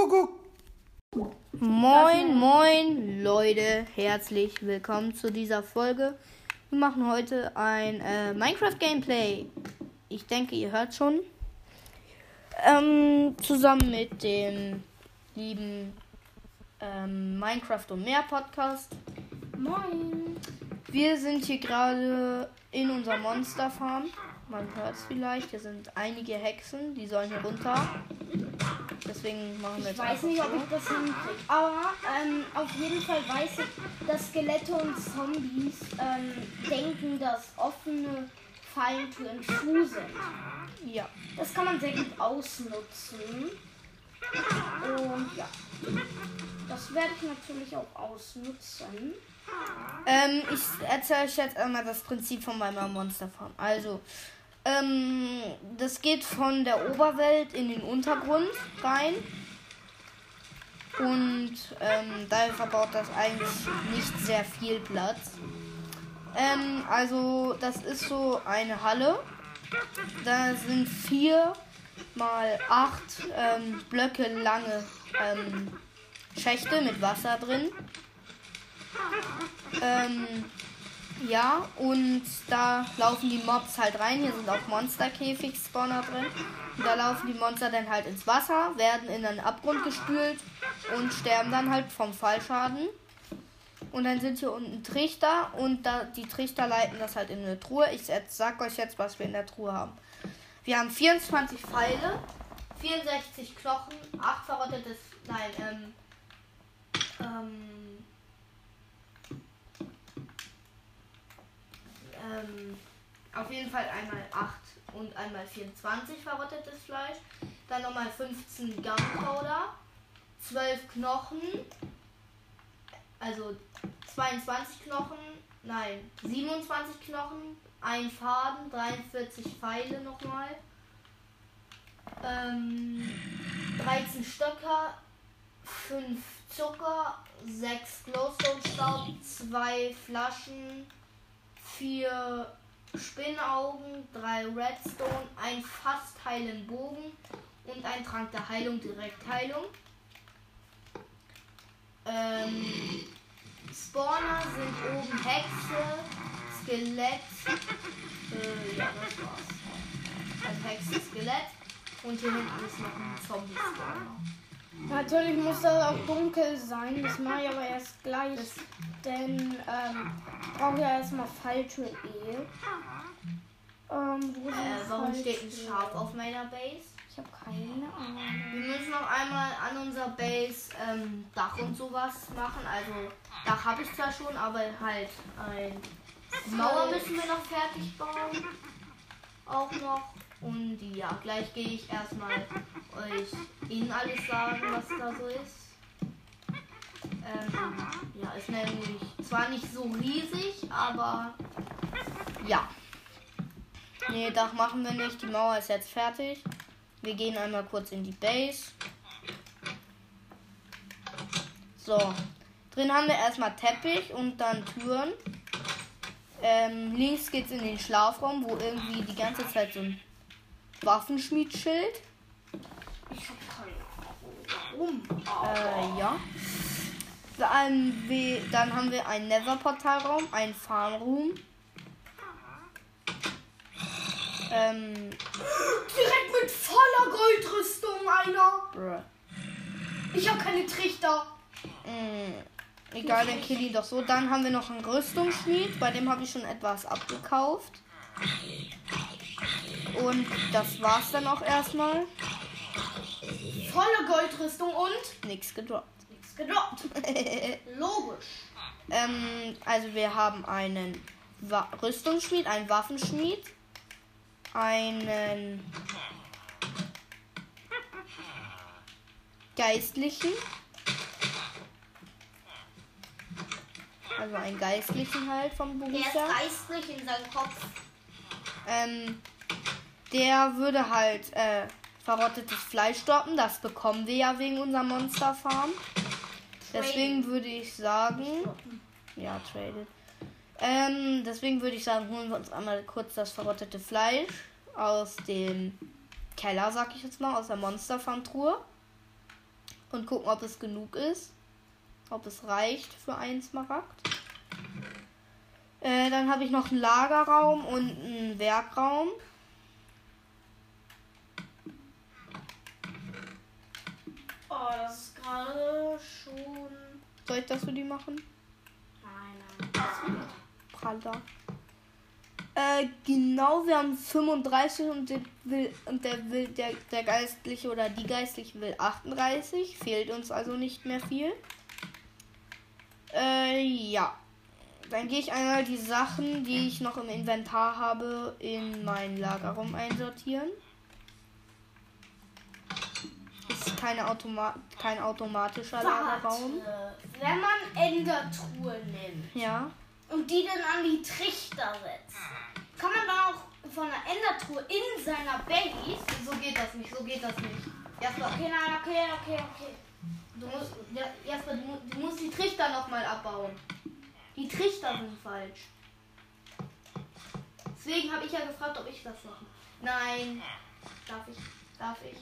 Kuckuck. Moin, moin, Leute. Herzlich willkommen zu dieser Folge. Wir machen heute ein äh, Minecraft-Gameplay. Ich denke, ihr hört schon. Ähm, zusammen mit dem lieben ähm, Minecraft und mehr Podcast. Moin. Wir sind hier gerade in unserer Monsterfarm. Man hört es vielleicht. Hier sind einige Hexen, die sollen hier runter. Deswegen machen wir Ich jetzt weiß einfach nicht, ob ich das hinkriege. Aber ähm, auf jeden Fall weiß ich, dass Skelette und Zombies ähm, denken, dass offene Falltüren zu sind. Ja. Das kann man sehr gut ausnutzen. Und ja. Das werde ich natürlich auch ausnutzen. Ähm, ich erzähle euch jetzt einmal das Prinzip von meiner Monsterfarm. Also, ähm, das geht von der Oberwelt in den Untergrund rein. Und ähm, daher verbaut das eigentlich nicht sehr viel Platz. Ähm, also, das ist so eine Halle. Da sind vier mal acht ähm, Blöcke lange ähm, Schächte mit Wasser drin. Ähm, ja, und da laufen die Mobs halt rein. Hier sind auch Monsterkäfig-Spawner drin. Und da laufen die Monster dann halt ins Wasser, werden in einen Abgrund gespült und sterben dann halt vom Fallschaden. Und dann sind hier unten Trichter und da, die Trichter leiten das halt in eine Truhe. Ich sag euch jetzt, was wir in der Truhe haben. Wir haben 24 Pfeile, 64 Knochen, 8 verrottetes, nein, ähm, ähm, ähm, auf jeden Fall einmal 8 und einmal 24 verrottetes Fleisch. Dann nochmal 15 Gunpowder, 12 Knochen, also 22 Knochen, nein, 27 Knochen, ein Faden, 43 Pfeile nochmal, ähm, 13 Stöcker, 5 Zucker, 6 Glowstone-Staub, 2 Flaschen, vier Spinnaugen, drei Redstone, ein fast heilen Bogen und ein Trank der Heilung, Direktheilung. Ähm, Spawner sind oben Hexe, Skelett, äh, ja, das war's. Also Hexe, Skelett und hier hinten ist noch ein Zombie-Spawner. Natürlich muss das auch dunkel sein. Das mache ich aber erst gleich. Denn ähm, ich brauche ja erstmal Falltüren eh. Ähm, wo Äh, warum steht ein Falltüren? Schaf auf meiner Base? Ich habe keine Ahnung. Wir müssen noch einmal an unserer Base ähm, Dach und sowas machen. Also Dach habe ich zwar schon, aber halt ein Mauer müssen wir noch fertig bauen. Auch noch. Und ja, gleich gehe ich erstmal euch Ihnen alles sagen, was da so ist. Ähm, ja, ist nämlich zwar nicht so riesig, aber ja. Nee, Dach machen wir nicht. Die Mauer ist jetzt fertig. Wir gehen einmal kurz in die Base. So. Drin haben wir erstmal Teppich und dann Türen. Ähm, links geht's in den Schlafraum, wo irgendwie die ganze Zeit so ein Waffenschmiedschild. Warum? Äh, ja. Dann, wir, dann haben wir einen Nether-Portalraum, einen Farmroom. Ähm, Direkt mit voller Goldrüstung einer. bruh. Ich habe keine Trichter. Mm, egal, dann kill ihn doch so. Dann haben wir noch einen Rüstungsschmied, bei dem habe ich schon etwas abgekauft. Und das war's dann auch erstmal. Volle Goldrüstung und Nichts gedroppt. nichts gedroppt. Logisch. ähm, also wir haben einen Wa Rüstungsschmied, einen Waffenschmied, einen Geistlichen. Also einen Geistlichen halt vom Der Beruf ist her. geistlich in seinem Kopf. Ähm, der würde halt äh, verrottetes Fleisch droppen. Das bekommen wir ja wegen unserer Monsterfarm. Deswegen würde ich sagen, ja, traded. Ähm, deswegen würde ich sagen, holen wir uns einmal kurz das verrottete Fleisch aus dem Keller, sag ich jetzt mal, aus der Monsterfarm-Truhe. und gucken, ob es genug ist. Ob es reicht für einen Smaragd. Äh, dann habe ich noch einen Lagerraum und einen Werkraum. Oh, das ist gerade schon. Soll ich das für die machen? Nein, nein. Praller. Äh, genau, wir haben 35 und der will, und der will, der, der Geistliche oder die Geistliche will 38. Fehlt uns also nicht mehr viel. Äh, ja. Dann gehe ich einmal die Sachen, die ich noch im Inventar habe, in mein Lagerraum einsortieren. Ist keine Automa kein automatischer Lagerraum. Warte. Wenn man Endertruhe nimmt Ja. und die dann an die Trichter setzt, kann man dann auch von der Endertruhe in seiner Base. So geht das nicht, so geht das nicht. Erstmal, Okay, nein, okay, okay, okay. Du musst, ja, erstmal, du, du musst die Trichter nochmal abbauen. Die Trichter sind falsch. Deswegen habe ich ja gefragt, ob ich das mache. Nein. Darf ich? Darf ich?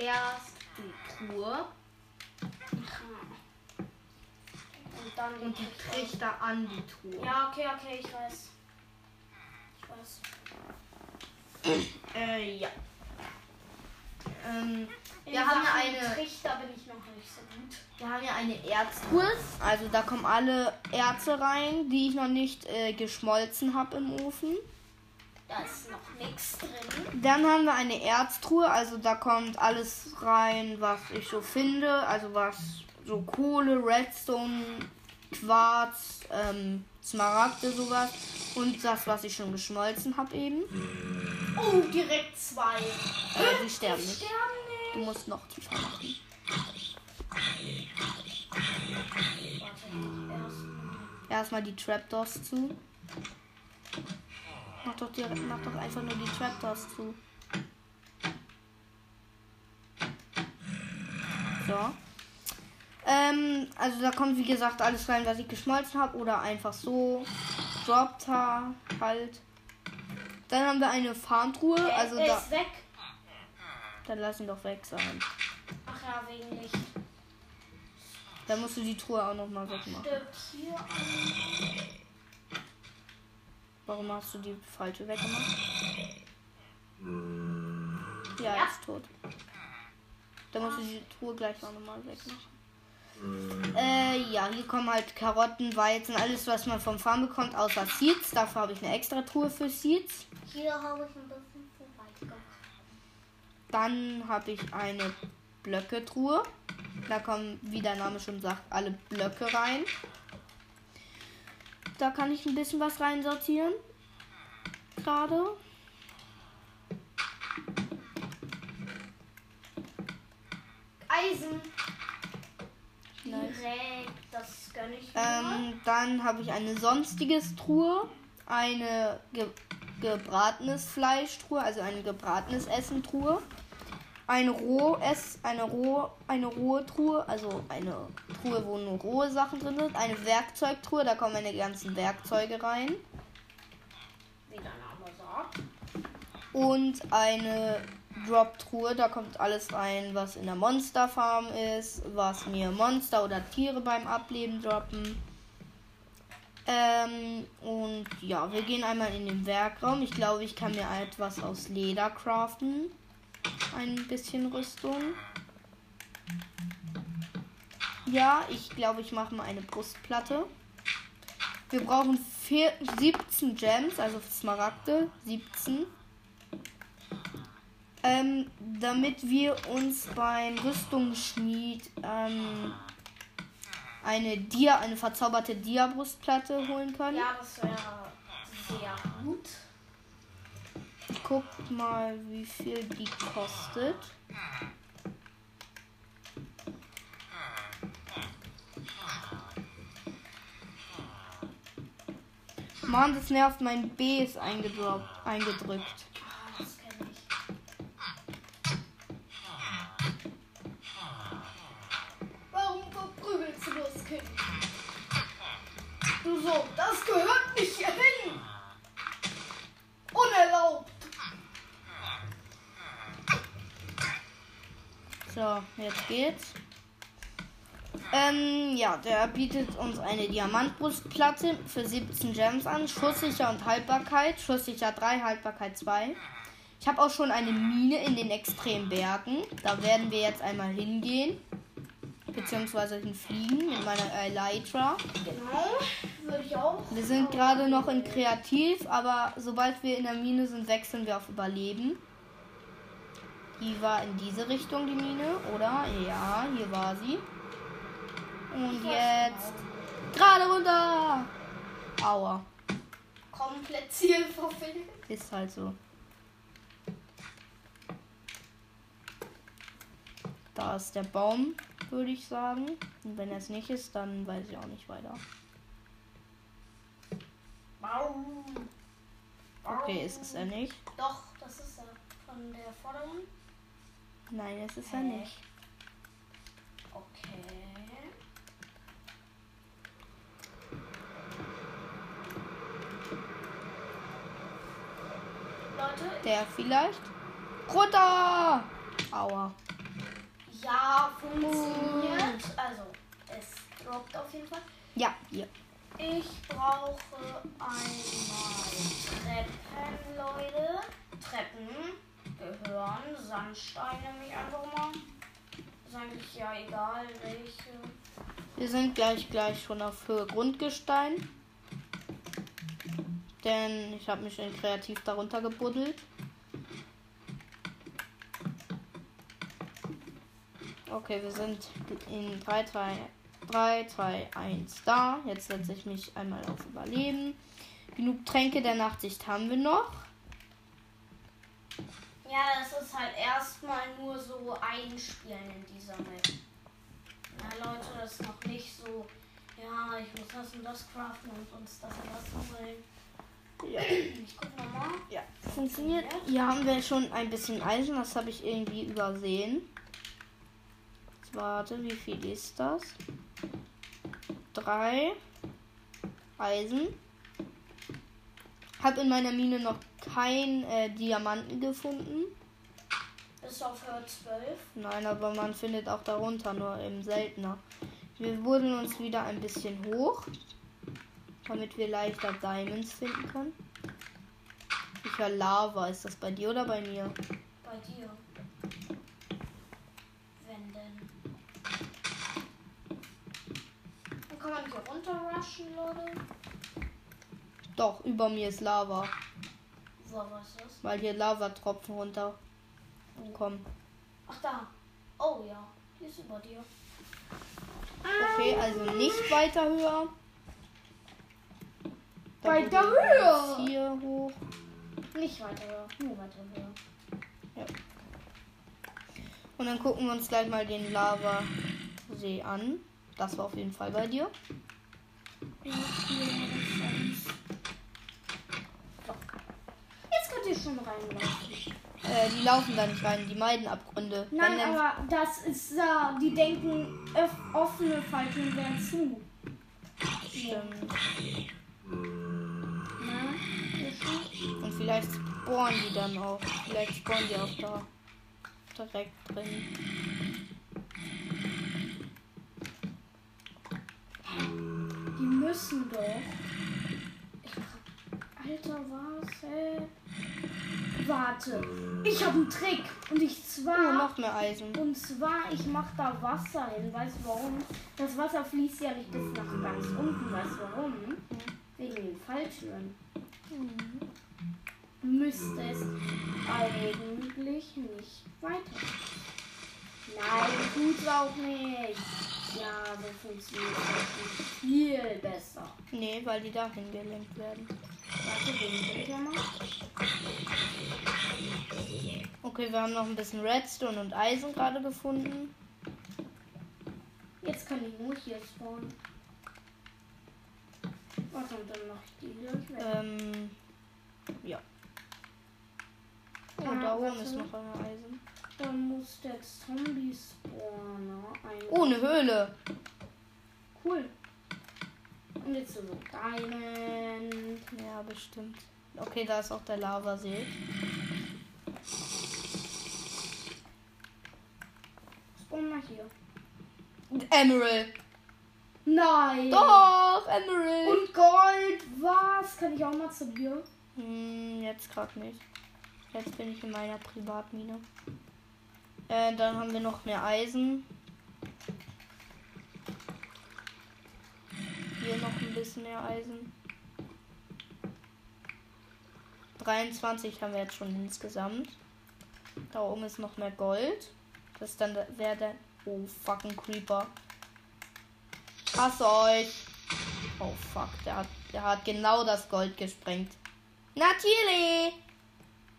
Erst die Truhe Und dann und die Trichter an die Truhe. Ja, okay, okay, ich weiß. Ich weiß. Äh, ja. Ähm, wir haben ja Sachen eine, Trichter bin ich noch nicht so gut. wir haben ja eine Erztruhe. Also da kommen alle Erze rein, die ich noch nicht äh, geschmolzen habe im Ofen. Da ist noch nichts drin. Dann haben wir eine Erztruhe, also da kommt alles rein, was ich so finde. Also was so Kohle, Redstone, Quarz, ähm, Smaragde, sowas. Und das, was ich schon geschmolzen habe eben. Oh, direkt zwei. Äh, die sterben nicht. Sterben Du musst noch tiefer machen. Warte, erst. Erstmal die Trapdoors zu. Mach doch, direkt, mach doch einfach nur die Trapdoors zu. So. Ähm, also da kommt wie gesagt alles rein, was ich geschmolzen habe oder einfach so. Droppt ha- halt. Dann haben wir eine Farmtruhe, also er da. ist weg. Dann lass ihn doch weg sein. Ach ja, wegen Licht. Dann musst du die Truhe auch nochmal wegmachen. Stirbt hier. Warum hast du die falsche weggemacht? Ja, Ja. er ist tot. Dann musst du die Truhe gleich noch nochmal wegmachen. Äh, ja, hier kommen halt Karotten, Weizen, alles, was man vom Farm bekommt, außer Seeds. Dafür habe ich eine extra Truhe für Seeds. Hier habe ich ein bisschen zu weit gemacht. Dann habe ich eine Blöcke-Truhe. Da kommen, wie der Name schon sagt, alle Blöcke rein. Da kann ich ein bisschen was reinsortieren. Gerade. Eisen. Nice. Direkt, das gönne ich mir. Ähm, dann habe ich eine sonstiges Truhe, eine ge gebratenes Fleischtruhe, also eine gebratenes Essen-Truhe, eine roh -Ess eine roh eine rohe Truhe, also eine Truhe, wo nur rohe Sachen drin sind, eine Werkzeugtruhe, da kommen meine ganzen Werkzeuge rein Wie der Name sagt. und eine Drop-Truhe, da kommt alles rein, was in der Monsterfarm ist, was mir Monster oder Tiere beim Ableben droppen. Ähm, und ja, wir gehen einmal in den Werkraum. Ich glaube, ich kann mir etwas aus Leder craften. Ein bisschen Rüstung. Ja, ich glaube, ich mache mal eine Brustplatte. Wir brauchen vier, 17 Gems, also Smaragde, 17. Ähm, damit wir uns beim Rüstungsschmied ähm, eine Dia, eine verzauberte Dia-Brustplatte holen können. Ja, das wäre sehr gut. Guckt mal, wie viel die kostet. Mann, das nervt, mein B ist eingedroppt, eingedrückt. Ah, das kenne ich. Warum verprügelst du das Kind? Du so, das gehört nicht hierhin. Unerlaubt. So, jetzt geht's. Ähm, ja, der bietet uns eine Diamantbrustplatte für 17 Gems an. Schusssicher und Haltbarkeit. Schusssicher 3, Haltbarkeit 2. Ich habe auch schon eine Mine in den extremen Bergen. Da werden wir jetzt einmal hingehen. Beziehungsweise hinfliegen mit meiner Elytra. Genau, würde ich auch. Wir sind gerade noch in Kreativ, aber sobald wir in der Mine sind, wechseln wir auf Überleben. Die war in diese Richtung, die Mine, oder? Ja, hier war sie. Und jetzt gerade runter. Aua. Komplett Ziel verfehlt. Ist halt so. Da ist der Baum, würde ich sagen. Und wenn er es nicht ist, dann weiß ich auch nicht weiter. Okay, ist es er nicht? Doch, das ist er. Von der vorderen. Nein, es ist er Hä? nicht. Okay. Leute, Der vielleicht? Runter! Aua. ja, funktioniert. Also, es droppt auf jeden Fall. Ja, hier. Ich brauche einmal Treppen, Leute. Treppen gehören Sandstein nämlich einfach mal. Ist eigentlich ja egal welche. Wir sind gleich gleich schon auf Höhe Grundgestein. Denn ich habe mich in kreativ darunter gebuddelt. Okay, wir sind in 3, 3, 3, 2, 1 da. Jetzt setze ich mich einmal auf Überleben. Genug Tränke der Nachtsicht haben wir noch. Ja, das ist halt erstmal nur so einspielen in dieser Map. Na Leute, das ist noch nicht so, ja, ich muss das und das craften und uns das und das holen. Ja. Ich guck nochmal. Ja, funktioniert. Hier haben wir schon ein bisschen Eisen, das habe ich irgendwie übersehen. Jetzt warte, wie viel ist das? Drei Eisen. Hab in meiner Mine noch kein äh, Diamanten gefunden. Bis auf Höhe 12. Nein, aber man findet auch darunter, nur eben seltener. Wir buddeln uns wieder ein bisschen hoch, damit wir leichter Diamonds finden können. Ich höre Lava. Ist das bei dir oder bei mir? Bei dir. Wenn denn. Dann kann man hier runter rushen, Leute. Doch, über mir ist Lava, Wo was ist das? weil hier Lavatropfen runter kommen. Ach da. Oh ja. Die ist über dir. Okay, also nicht weiter höher. Weiter höher. Hier hoch. Nicht weiter höher. Nur weiter höher. Und dann gucken wir uns gleich mal den Lavasee an. Das war auf jeden Fall bei dir. Jetzt könnt ihr schon reinlaufen. Äh, die laufen da nicht rein, die meiden Abgründe. Nein, Wenn aber das ist da. Die denken, offene Falltüren wären zu. Stimmt. Und vielleicht spawnen die dann auch. Vielleicht spawnen die auch da direkt drin. Die müssen doch. Alter, was? Hä? Warte. Ich habe einen Trick. Und ich Oh, zwar. noch mehr Eisen. Und zwar, ich mache da Wasser hin. Weißt du warum? Das Wasser fließt ja nicht bis nach ganz unten. Weißt du warum? Wegen den Falltüren. Müsste es eigentlich nicht weiter. Nein, tut's auch nicht. Ja, so funktioniert es viel besser. Nee, weil die dahin gelenkt werden. Warte, den ja mal. Okay, wir haben noch ein bisschen Redstone und Eisen gerade gefunden. Jetzt kann ich nur hier spawnen. Warte, und dann mach ich die gleich weg. Ähm, ja. Oh, da oben ist noch eine Eisen. Dann muss der Zombie-Spawner ein. Oh, eine Höhle. cool. Und jetzt so Diamond. Ja, bestimmt. Okay, da ist auch der Lavasee. hier. Emerald. Nein. Doch, Emerald. Und Gold. Was? Kann ich auch mal zu dir? Hm, jetzt gerade nicht. Jetzt bin ich in meiner Privatmine. Äh, dann haben wir noch mehr Eisen. Hier noch ein bisschen mehr Eisen. 23 haben wir jetzt schon insgesamt. Da oben ist noch mehr Gold. Das dann wäre der. Oh, fucking Creeper. Hasse euch. Oh fuck, der hat, der hat genau das Gold gesprengt. Natürlich.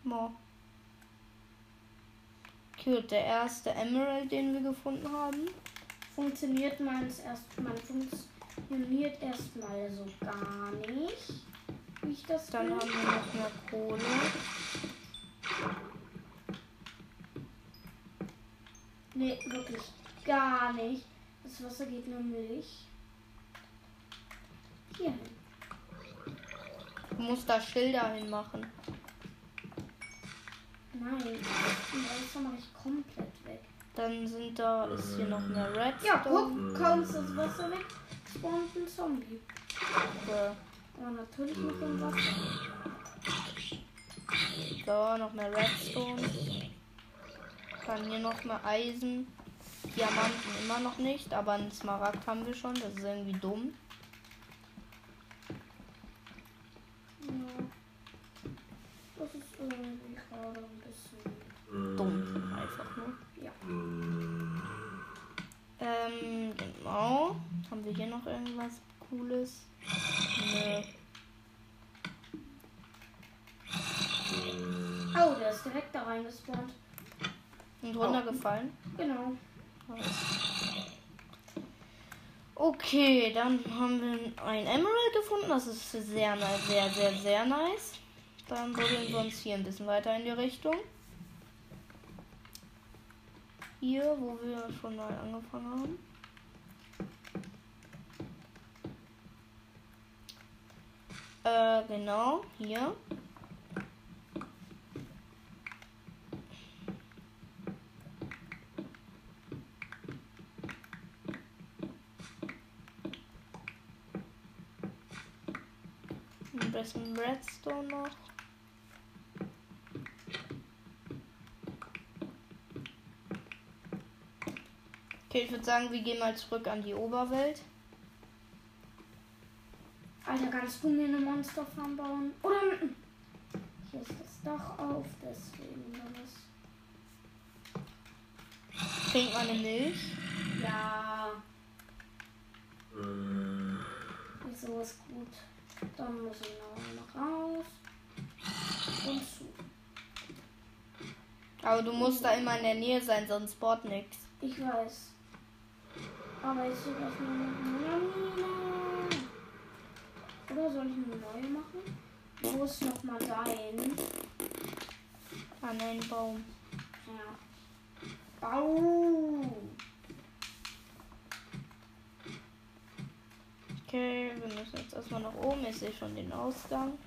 Mo. Okay, der erste Emerald, den wir gefunden haben. Funktioniert meines erst mal funktioniert erstmal so gar nicht. Wie ich das Dann will. haben wir noch mehr Kohle. Nee, wirklich gar nicht. Das Wasser geht nämlich hier hin. Du musst da Schilder hinmachen. Nein, das mache ich komplett weg. Dann sind da, ist hier noch mehr Redstone. Ja, guck, kaum ist das Wasser weg, spawnt ein Zombie. Okay. Aber natürlich mit dem Wasser. So, noch mehr Redstone. Dann hier noch mehr Eisen. Diamanten immer noch nicht, aber einen Smaragd haben wir schon. Das ist irgendwie dumm. Ja. Das ist gerade ein bisschen. Dumm. Einfach nur. Ja. Ähm, genau. Haben wir hier noch irgendwas Cooles? Nö. Oh, der ist direkt da reingespawnt. Und runtergefallen. Genau. Okay, dann haben wir ein Emerald gefunden. Das ist sehr, sehr, sehr, sehr nice. Dann buddeln wir uns hier ein bisschen weiter in die Richtung. Hier, wo wir schon mal angefangen haben. Äh, genau, hier. Ein bisschen Redstone noch. Okay, ich würde sagen, wir gehen mal zurück an die Oberwelt. Alter, kannst du mir eine Monsterfarm bauen? Oder. Hier ist das Dach auf, deswegen das. Trink mal eine Milch. Ja. Wieso ist gut? Dann muss ich noch mal raus. Und zu. Aber du musst da immer in der Nähe sein, sonst spawnt nix. Ich weiß. Aber ich suche erstmal eine. Oder soll ich eine neue machen? Wo ist nochmal dein? An einen Baum. Ja. Bau! Okay, wir müssen jetzt erstmal nach oben. Ich sehe schon den Ausgang.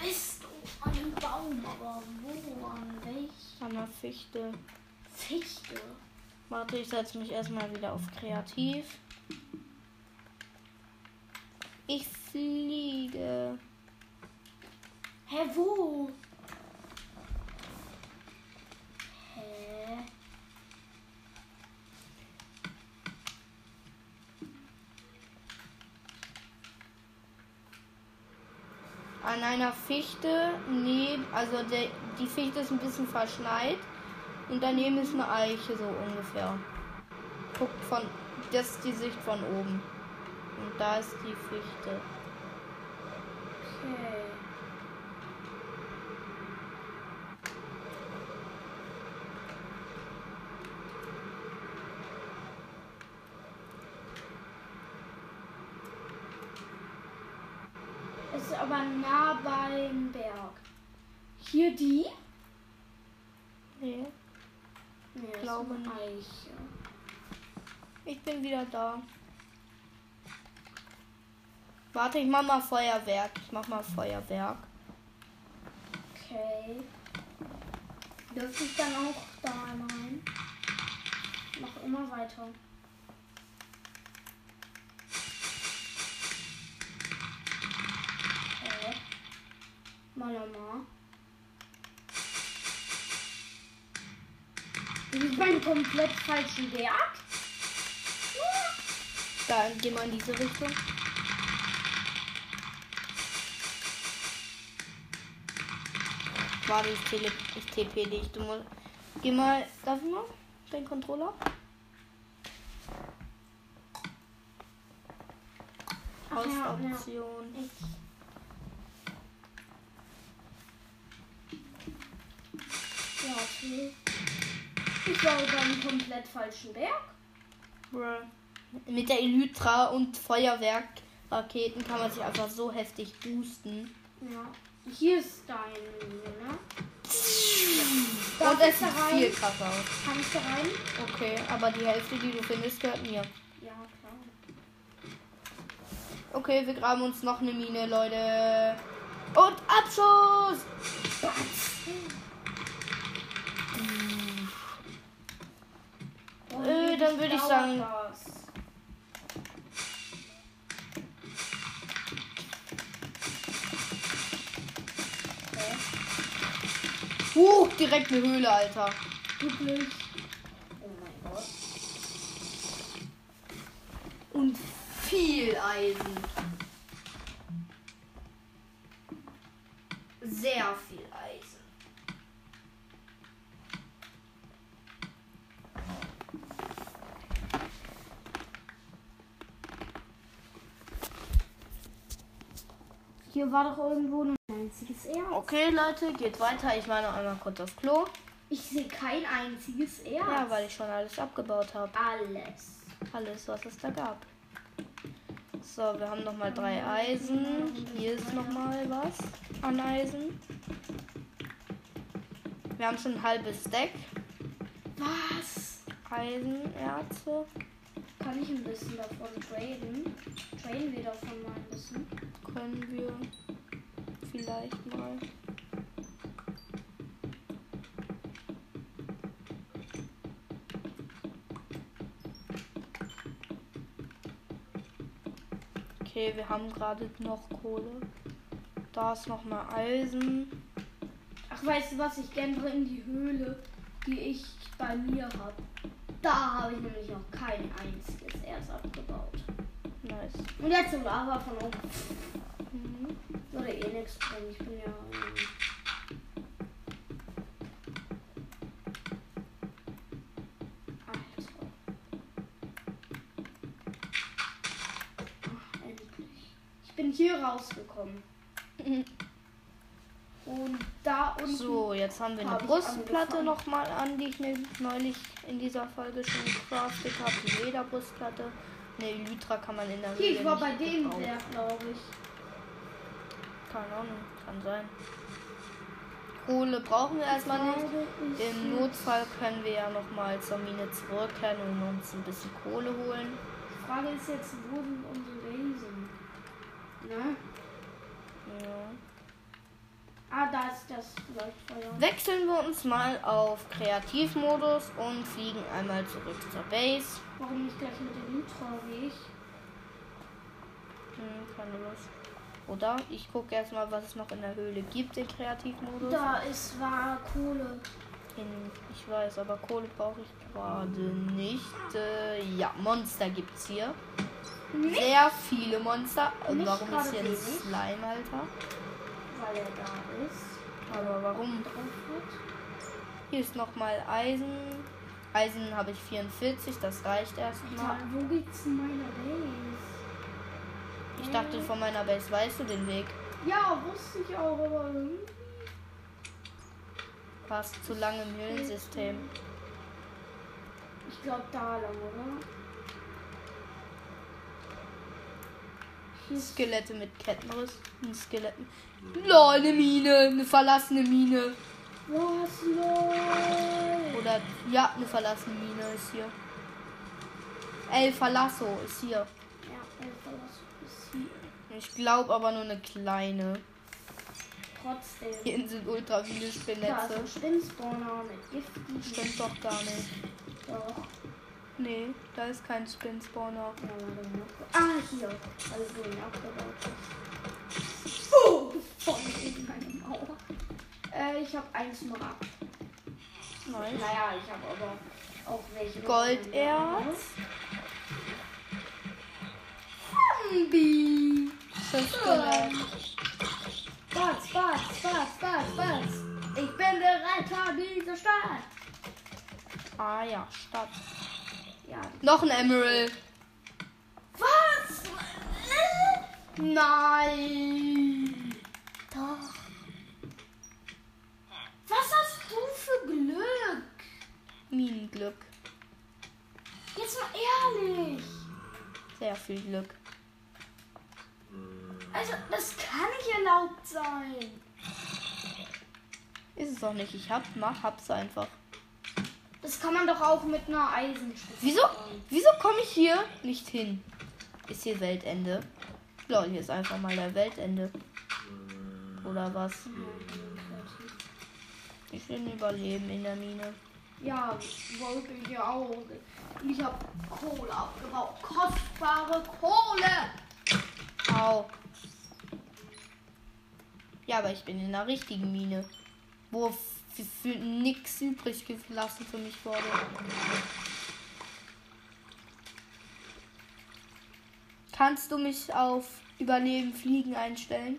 Bist du ein Baum, aber wo? An welch An der Fichte. Fichte? Warte, ich setze mich erstmal wieder auf kreativ. Ich fliege. Hä, wo? Hä? An einer Fichte, nee, also der, die Fichte ist ein bisschen verschneit. Und daneben ist eine Eiche so ungefähr. Guckt von, das ist die Sicht von oben. Und da ist die Fichte. Okay. Es ist aber nah beim Berg. Hier die? Nee, Nee, das Glaube ist eine nicht. Eiche. ich bin wieder da. Warte, ich mach mal Feuerwerk. Ich mach mal Feuerwerk. Okay. Dürfte ich dann auch da rein? Mach immer weiter. Äh. Mal nochmal. Das ist beim komplett falschen Berg. Dann gehen wir in diese Richtung. Warte, ich, tele ich TP dich. Du musst. Geh mal. Darf ich mal? Den Controller? Ach ja, ja. Hausoption. Ich. Ja, okay. Ich war beim komplett falschen Berg. Bruh. Mit der Elytra und Feuerwerkraketen kann man sich einfach so heftig boosten. Ja. Hier ist deine Mine, ne? Darf und es da sieht rein? viel krass aus. Kann ich da rein? Okay, aber die Hälfte, die du findest, gehört mir. Ja, klar. Okay, wir graben uns noch eine Mine, Leute. Und Abschuss! Äh, dann würde ich sagen- Das? Huch, direkt eine Höhle, Alter. Wirklich. Oh mein Gott. Und viel Eisen. Sehr viel Eisen. Hier war doch irgendwo ein einziges Erz. Okay, Leute, geht weiter. Ich meine einmal kurz aufs Klo. Ich sehe kein einziges Erz. Ja, weil ich schon alles abgebaut habe. Alles. Alles, was es da gab. So, wir haben nochmal drei Eisen. Hier ist nochmal was an Eisen. Wir haben schon ein halbes Deck. Was? Eisenerze. Kann ich ein bisschen davon traden? Traden wir davon mal ein bisschen. Können wir vielleicht mal. Okay, wir haben gerade noch Kohle. Da ist noch mal Eisen. Ach, weißt du was? Ich einfach in die Höhle, die ich bei mir habe. Da habe ich nämlich noch kein einziges Erz abgebaut. Nice. Und jetzt zum Lava von oben. Würde eh nichts bringen. Ich bin ja. Bin hier rausgekommen. Und da unten. So, jetzt haben wir eine Hab ich Brustplatte nochmal an, die ich mir neulich in dieser Folge schon gecraftet habe. Die Lederbrustplatte. Eine Elytra kann man in der Hier, ich war bei dem. Berg, glaube ich. Keine Ahnung, kann sein. Kohle brauchen wir erstmal nicht. Im. Notfall können wir ja nochmal zur Mine zurückkehren und uns ein bisschen Kohle holen. Die Frage ist jetzt, wo sind unsere Riesen? Ne? Ja. Ah, da ist das Leuchtfeuer. Wechseln wir uns mal auf Kreativmodus und fliegen einmal zurück zur Base. Warum nicht gleich mit dem Ultra-Weg? Hm, keine Lust. Oder ich gucke erstmal, was es noch in der Höhle gibt, den Kreativmodus. Da ist war Kohle. In, ich weiß, aber Kohle brauche ich gerade nicht. Äh, ja, Monster gibt's hier. Nicht, Sehr viele Monster. Und Nicht warum ist hier ein. Slime, Alter? weil er da ist. Aber warum? Hier ist nochmal Eisen. Eisen habe ich 44, das reicht erstmal. Wo geht's in meiner Base? Ich dachte, von meiner Base weißt du den Weg. Ja, wusste ich auch, aber. Warst zu lange im Höhlensystem. Ich glaube da lang, oder? Ist Skelette mit Kettenriss. Ein Skelett. Lol, eine Mine. Eine verlassene Mine. was los? Oder, ja, eine verlassene Mine ist hier. El Verlasso ist hier. Ja, ist hier. Ich glaube aber nur eine kleine. trotzdem. Hier sind ultra viele Da ist Spinnnetze. ein Spinnspawner mit giftigen. Stimmt doch gar nicht. Doch. Nee, da ist kein Spin-Spawner. Ah, hier. Also ihn abgebaut. Oh, voll in meine Mauer. Äh, ich habe einen Smaragd. Nice. Naja, ich habe aber auch welche. Golderz. Zombie. Fünf Skelett. Was, was, was, was, was? Ich bin der Retter dieser Stadt. Ah ja, Stadt. Ja. Noch ein Emerald. Was? Nein. Doch. Was hast du für Glück? Minenglück. Jetzt mal ehrlich. Sehr viel Glück. Also, das kann nicht erlaubt sein. Ist es auch nicht. Ich hab, mach, hab's einfach. Das kann man doch auch mit einer Eisenspitze. Wieso? machen. Wieso komme ich hier nicht hin? Ist hier Weltende? Lol, hier ist einfach mal der Weltende. Oder was? Ich will überleben in der Mine. Ja, wollte ich ja auch. Ich habe Kohle abgebaut. Kostbare Kohle. Au. Ja, aber ich bin in der richtigen Mine. Wo für nix übrig gelassen für mich wurde. Kannst du mich auf Überleben fliegen einstellen?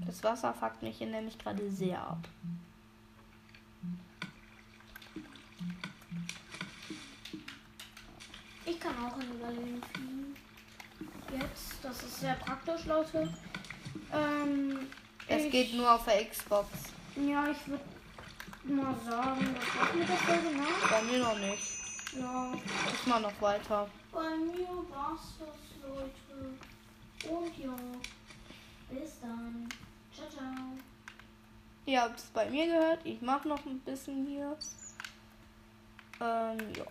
Das Wasser fuckt mich hier nämlich gerade sehr ab. Ich kann auch in Überleben fliegen. Jetzt, das ist sehr praktisch, Leute. Ähm, Es geht nur auf der Xbox. Ja, ich würde mal sagen, das war's mit der Folge, ne? Bei mir noch nicht. Ja. Ich mach noch weiter. Bei mir war's das, Leute. Und ja, bis dann. Ciao, ciao. Ihr habt es bei mir gehört. Ich mache noch ein bisschen hier. Ähm, ja.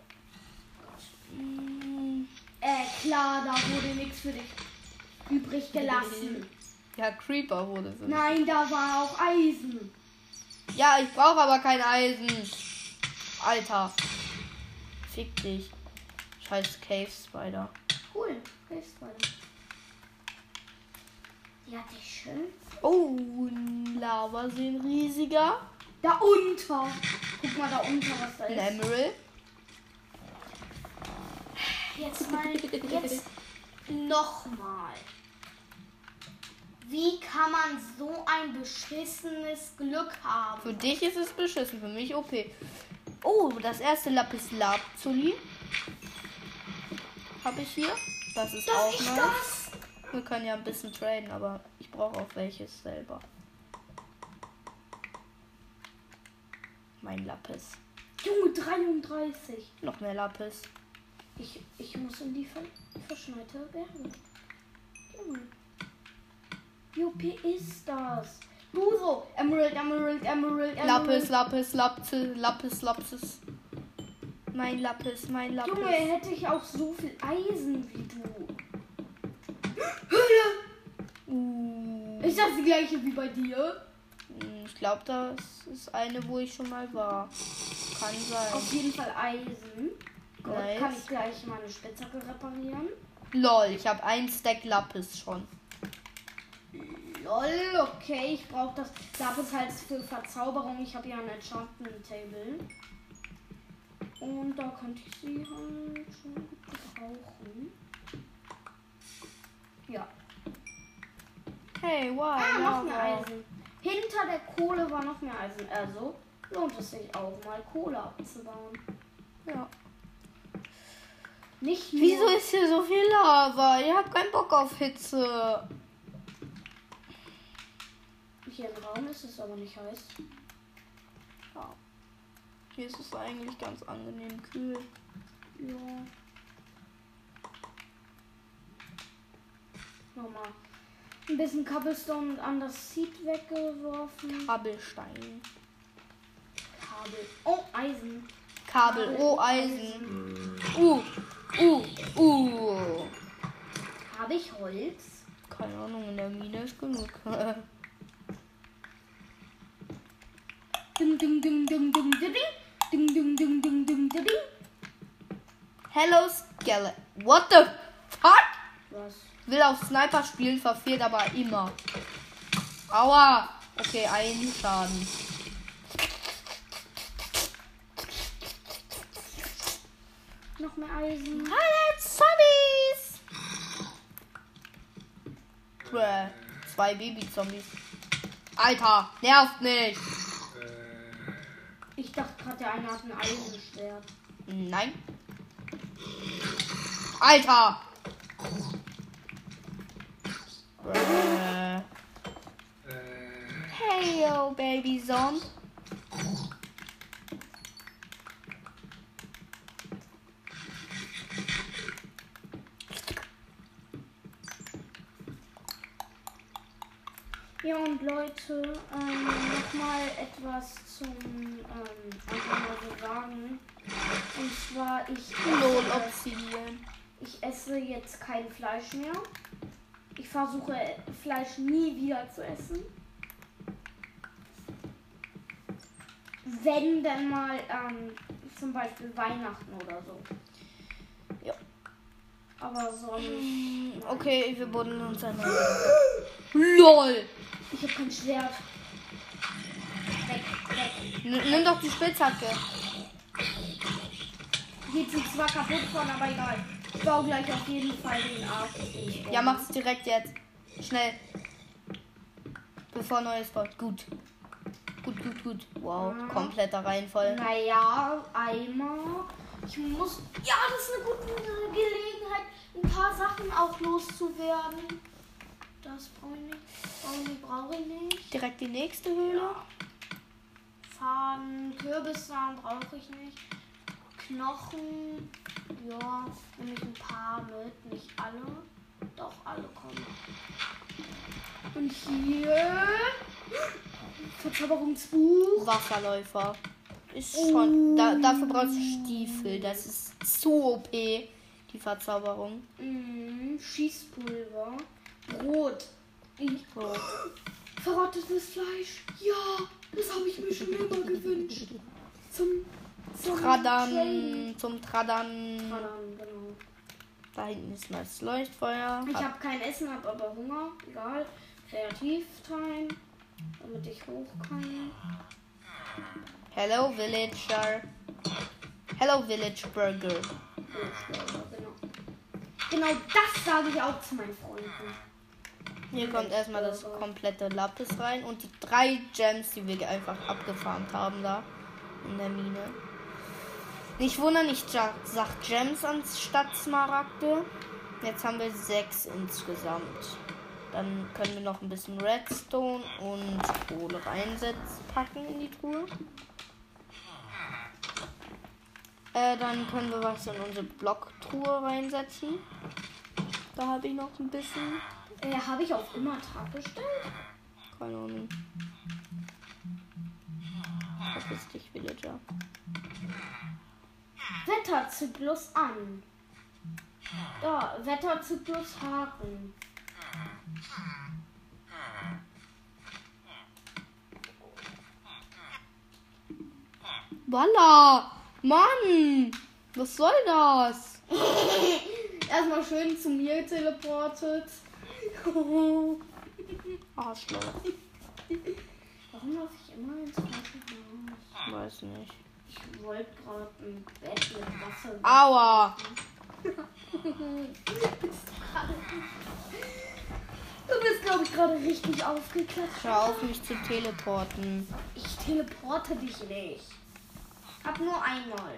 Äh, klar, da wurde nichts für dich übrig gelassen. Ja, Creeper wurde mich. Nein, da war auch Eisen. Ja, ich brauche aber kein Eisen. Alter. Fick dich. Scheiß Cave Spider. Cool. Hilfst weiter. Die hatte ich schön. Oh, Lava sehen riesiger. Da unter. Guck mal da unter, was da Ein ist. Emerald. Jetzt mal, jetzt nochmal. Wie kann man so ein beschissenes Glück haben? Für dich ist es beschissen, für mich OP. Oh, das erste Lapis Lazuli. Habe ich hier. Das ist auch Das ist nice. das. Wir können ja ein bisschen traden, aber ich brauche auch welches selber. Mein Lapis. Junge, 33. Noch mehr Lapis. Ich, ich muss in die ver verschneite Berge. Junge. Juppie ist das. Du so. Emerald, Emerald, Emerald, Emerald. Lapis, Lapis, Lapis, Lapis, Lapis. Mein Lapis, mein Lapis. Junge, hätte ich auch so viel Eisen wie du. Uh, Ist das die gleiche wie bei dir? Hm, ich glaube, das ist eine, wo ich schon mal war. Kann Auf sein. jeden Fall Eisen. Gut, Nice. kann ich gleich meine Spitzhacke reparieren. Lol, ich habe ein Stack Lapis schon. Lol, okay, ich brauche das Lapis halt für Verzauberung. Ich habe ja ein Enchantment Table. Und da könnte ich sie halt schon gut gebrauchen. Ja. Hey, wow. Ah, noch mehr. Eisen. Hinter der Kohle war noch mehr Eisen. Also lohnt es sich auch mal Kohle abzubauen. Ja. Nicht nur. Wieso ist hier so viel Lava? Ihr habt keinen Bock auf Hitze. Hier im Raum ist es aber nicht heiß. Ja. Hier ist es eigentlich ganz angenehm kühl. Ja. Nochmal. Ein bisschen Cobblestone an das Seed weggeworfen. Kabelstein. Kabel. Oh, Eisen. Kabel, oh Eisen. Uh, uh, uh. Habe ich Holz? Keine Ahnung, in der Mine ist genug. Ding, ding, ding, ding, ding, ding, ding, ding, ding, ding, ding, ding. Hello Skeleton. What the fuck? Was? Will auf Sniper spielen, verfehlt aber immer. Aua. Okay, ein Schaden. Noch mehr Eisen. Alle Zombies! Bruh. Zwei Baby-Zombies. Alter, nervt nicht. Ich dachte gerade, der eine hat ein Eisenschwert. Nein. Alter! Bruh. Hey, yo, Baby Ja, und Leute, ähm, nochmal etwas zum, ähm, einfach mal so sagen. Und zwar, ich Lol, Obsidian. ich esse jetzt kein Fleisch mehr. Ich versuche Fleisch nie wieder zu essen. Wenn dann mal ähm, zum Beispiel Weihnachten oder so. Ja. Aber sonst. Okay, wir buddeln uns ein. LOL! Ich habe kein Schwert. Weg, weg. Nimm doch die Spitzhacke. Geht sie zwar kaputt von, aber egal. Ich baue gleich auf jeden Fall den Arc. Ja, mach's direkt jetzt. Schnell. Bevor neues baut. Gut. Gut, gut, gut. Wow, Mhm. kompletter Reihenfall. Naja, einmal. Ich muss. Ja, das ist eine gute Gelegenheit, ein paar Sachen auch loszuwerden. Das brauche ich nicht. Baumwolle brauche ich nicht. Direkt die nächste Höhle. Faden, Kürbissamen brauche ich nicht. Knochen, ja, nehme ich ein paar mit, nicht alle. Doch, alle kommen. Und hier. Verzauberungsbuch. Wasserläufer. Ist schon. Da, dafür brauchst du Stiefel. Das ist so OP. Die Verzauberung. Mm, Schießpulver. Brot. Ich, So. verrottetes Fleisch. Ja, das habe ich mir schon immer gewünscht. Zum, zum. Tradam. Zum Tradam. Tradan, genau. Da hinten ist mal das Leuchtfeuer. Ich Hab- habe kein Essen, habe aber Hunger. Egal. Kreativ-Time. Damit ich hoch kann. Hello Villager. Hello Village Burger. Genau. Genau das sage ich auch zu meinen Freunden. Hier kommt erstmal das komplette Lapis rein und die drei Gems, die wir einfach abgefarmt haben da in der Mine. Nicht wundern, ich sag Gems anstatt Smaragde. Jetzt haben wir sechs insgesamt. Dann können wir noch ein bisschen Redstone und Kohle reinsetzen, packen in die Truhe. Äh, dann können wir was in unsere Blocktruhe reinsetzen. Da habe ich noch ein bisschen. Äh, habe ich auf immer Tag gestellt? Keine Ahnung. Verpiss dich, Villager. Wetterzyklus an. Da, Wetterzyklus Haken. Walla! Mann! Was soll das? Erstmal schön zu mir teleportet. Arschloch. Warum laufe ich immer ins falsche Haus? Weiß nicht. Ich wollte gerade ein Bett mit Wasser. Aua! Du bist, glaube ich, gerade richtig aufgeklatscht. Hör auf, mich zu teleporten. Ich teleporte dich nicht. Hab nur einmal.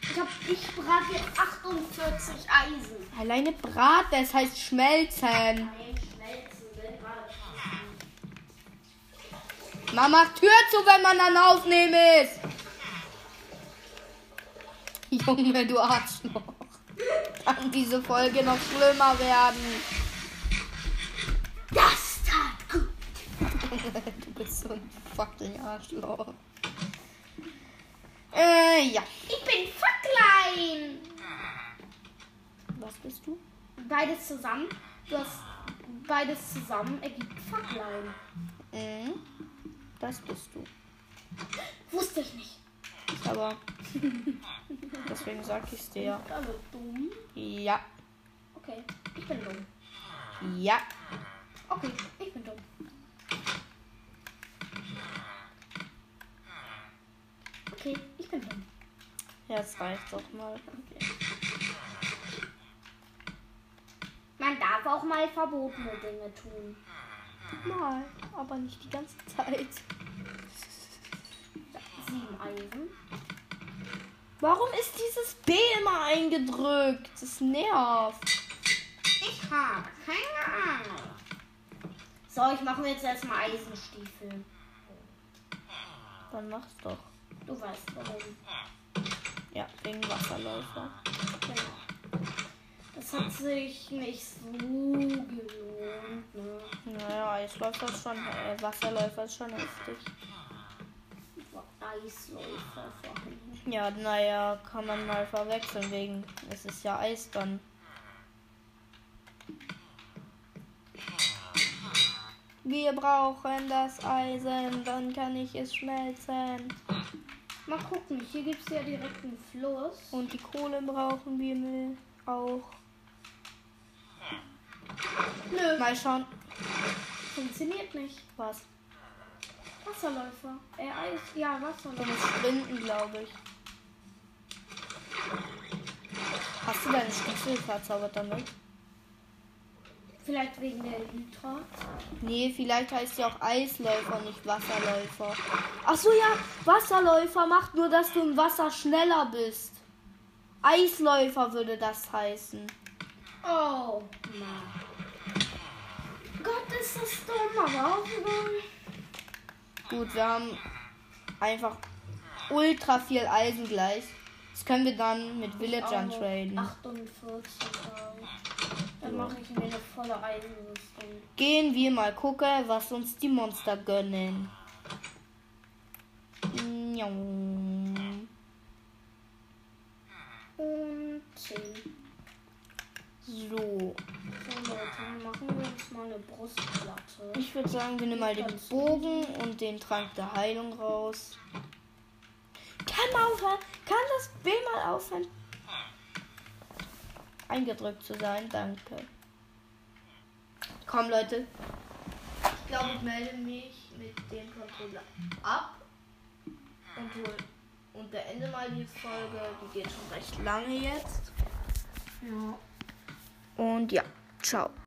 Ich hab, ich brate jetzt 48 Eisen. Alleine Brat, das heißt schmelzen. Nein, schmelzen, wenn gerade Man macht Tür zu, wenn man dann aufnehmen ist. Junge, du Arschloch. Kann diese Folge noch schlimmer werden. Das tat gut. Du bist so ein fucking Arschloch. Äh, ja. Ich bin verklein. Was bist du? beides zusammen. Du hast beides zusammen ergibt Fuckline. Mhm. Das bist du. Wusste ich nicht. Aber deswegen sag ich's dir. Also dumm. Ja. Okay, ich bin dumm. Ja. Okay, ich bin dumm. Okay, ich bin dumm. Jetzt reicht doch mal. Okay. Man darf auch mal verbotene Dinge tun. Mal, aber nicht die ganze Zeit. Sieben Eisen. Warum ist dieses B immer eingedrückt? Das nervt. Ich habe keine Ahnung. So, ich mache mir jetzt erstmal Eisenstiefel. Dann mach's doch. Du weißt warum. Ja, wegen Wasserläufer. Genau. Das hat sich nicht so gelohnt. Ne? Naja, Eisläufer ist schon, äh, Wasserläufer ist schon heftig. Eisläufer vorhin. Ja, naja, kann man mal verwechseln, wegen es ist ja Eis dann. Wir brauchen das Eisen, dann kann ich es schmelzen. Mal gucken, hier gibt es ja direkt einen Fluss. Und die Kohle brauchen wir auch. Nö, Mal schauen, funktioniert nicht. was. Wasserläufer. Äh, Eis. Ja, Du Wasserläufer. musst sprinten, glaube ich. Hast du deine Stiefel verzaubert damit? Vielleicht wegen der Elytra. Nee, vielleicht heißt sie auch Eisläufer, nicht Wasserläufer. Ach so, ja, Wasserläufer macht nur, dass du im Wasser schneller bist. Eisläufer würde das heißen. Oh, Mann. Gott, ist das dumm, aber auch egal. Gut, wir haben einfach ultra viel Eisen gleich. Das können wir dann mit Villagern Auch traden. 48 Euro. Dann mache ich mir eine volle Eisenrüstung. Gehen wir mal gucken, was uns die Monster gönnen. Und 10. So, So Leute, machen wir uns mal eine Brustplatte. ich würde sagen, wir nehmen mal den Bogen und den Trank der Heilung raus. Kann mal aufhören? Kann das B mal aufhören? Eingedrückt zu sein, danke. Komm, Leute. Ich glaube, ich melde mich mit dem Controller ab und hol und beende mal die Folge. Die geht schon recht lange jetzt. Ja. Und ja, ciao.